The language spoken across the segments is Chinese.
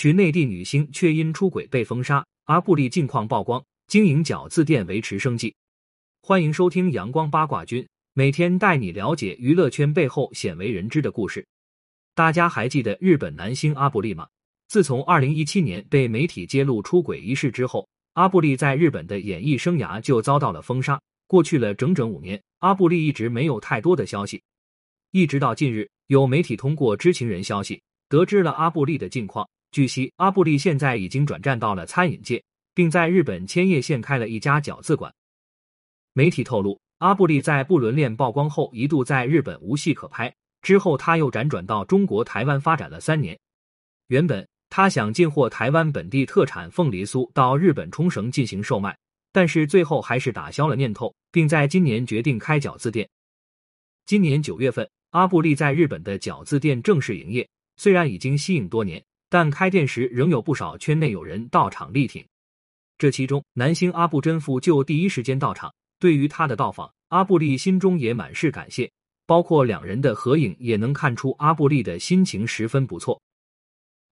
娶内地女星却因出轨被封杀，阿布力近况曝光，经营饺子店维持生计。欢迎收听阳光八卦君，每天带你了解娱乐圈背后鲜为人知的故事。大家还记得日本男星阿布力吗？自从二零一七年被媒体揭露出轨一事之后，阿布力在日本的演艺生涯就遭到了封杀。过去了整整五年，阿布力一直没有太多的消息，一直到近日，有媒体通过知情人消息得知了阿布力的近况。据悉，阿布力现在已经转战到了餐饮界，并在日本千叶县开了一家饺子馆。媒体透露，阿布力在不伦恋曝光后，一度在日本无戏可拍，之后他又辗转到中国台湾发展了三年。原本他想进货台湾本地特产凤梨酥到日本冲绳进行售卖，但是最后还是打消了念头，并在今年决定开饺子店。今年九月份，阿布力在日本的饺子店正式营业，虽然已经吸引多年。但开店时仍有不少圈内友人到场力挺，这其中男星阿布真夫就第一时间到场。对于他的到访，阿布力心中也满是感谢，包括两人的合影也能看出阿布力的心情十分不错。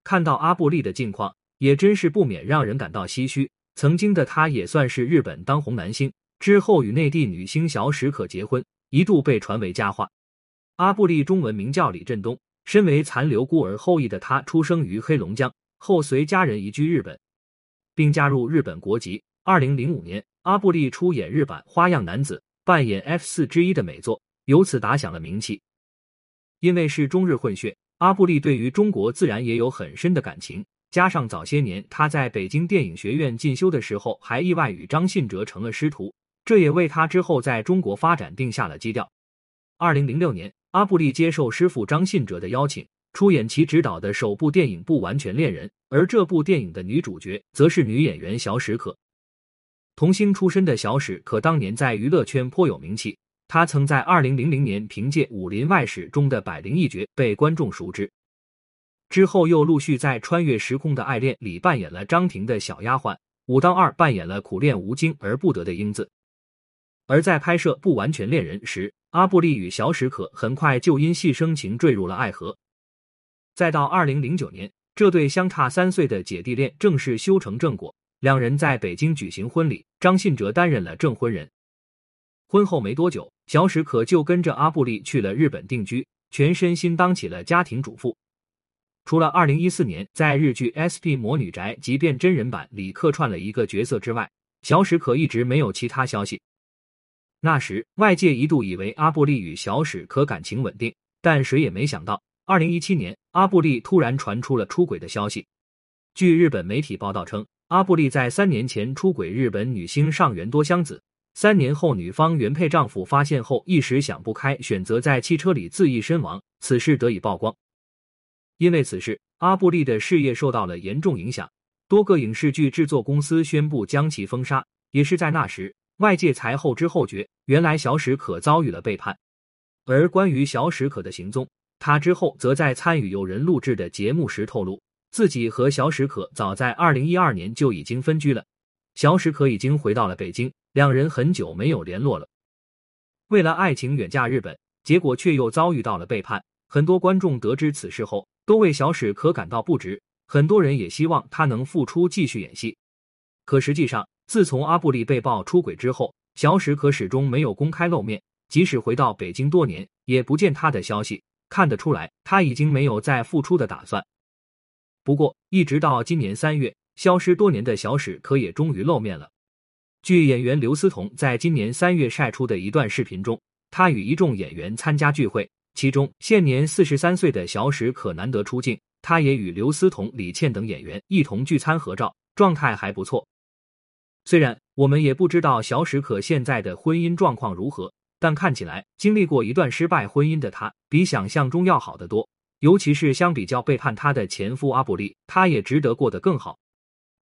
看到阿布力的近况，也真是不免让人感到唏嘘。曾经的他也算是日本当红男星，之后与内地女星小史可结婚，一度被传为佳话。阿布力中文名叫李振东。身为残留孤儿后裔的他，出生于黑龙江，后随家人移居日本，并加入日本国籍。二零零五年，阿布力出演日版《花样男子》，扮演 F 四之一的美作，由此打响了名气。因为是中日混血，阿布力对于中国自然也有很深的感情。加上早些年他在北京电影学院进修的时候，还意外与张信哲成了师徒，这也为他之后在中国发展定下了基调。二零零六年。阿布力接受师傅张信哲的邀请，出演其执导的首部电影《不完全恋人》，而这部电影的女主角则是女演员小史可。童星出身的小史可当年在娱乐圈颇有名气，她曾在二零零零年凭借《武林外史》中的百灵一角被观众熟知，之后又陆续在《穿越时空的爱恋》里扮演了张庭的小丫鬟，《武当二》扮演了苦练无精而不得的英子。而在拍摄《不完全恋人》时，阿布力与小史可很快就因戏生情坠入了爱河。再到二零零九年，这对相差三岁的姐弟恋正式修成正果，两人在北京举行婚礼，张信哲担任了证婚人。婚后没多久，小史可就跟着阿布力去了日本定居，全身心当起了家庭主妇。除了二零一四年在日剧《S.P. 魔女宅即便》真人版里客串了一个角色之外，小史可一直没有其他消息。那时，外界一度以为阿布力与小史可感情稳定，但谁也没想到，二零一七年，阿布力突然传出了出轨的消息。据日本媒体报道称，阿布力在三年前出轨日本女星上原多香子，三年后女方原配丈夫发现后一时想不开，选择在汽车里自缢身亡，此事得以曝光。因为此事，阿布力的事业受到了严重影响，多个影视剧制作公司宣布将其封杀。也是在那时。外界才后知后觉，原来小史可遭遇了背叛。而关于小史可的行踪，他之后则在参与有人录制的节目时透露，自己和小史可早在二零一二年就已经分居了。小史可已经回到了北京，两人很久没有联络了。为了爱情远嫁日本，结果却又遭遇到了背叛。很多观众得知此事后，都为小史可感到不值。很多人也希望他能复出继续演戏。可实际上，自从阿布力被曝出轨之后，小史可始终没有公开露面。即使回到北京多年，也不见他的消息。看得出来，他已经没有再复出的打算。不过，一直到今年三月，消失多年的小史可也终于露面了。据演员刘思彤在今年三月晒出的一段视频中，他与一众演员参加聚会，其中现年四十三岁的小史可难得出镜，他也与刘思彤、李倩等演员一同聚餐合照，状态还不错。虽然我们也不知道小史可现在的婚姻状况如何，但看起来经历过一段失败婚姻的她，比想象中要好得多。尤其是相比较背叛她的前夫阿布力，她也值得过得更好。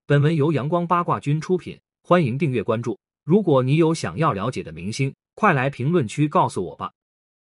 本文由阳光八卦君出品，欢迎订阅关注。如果你有想要了解的明星，快来评论区告诉我吧。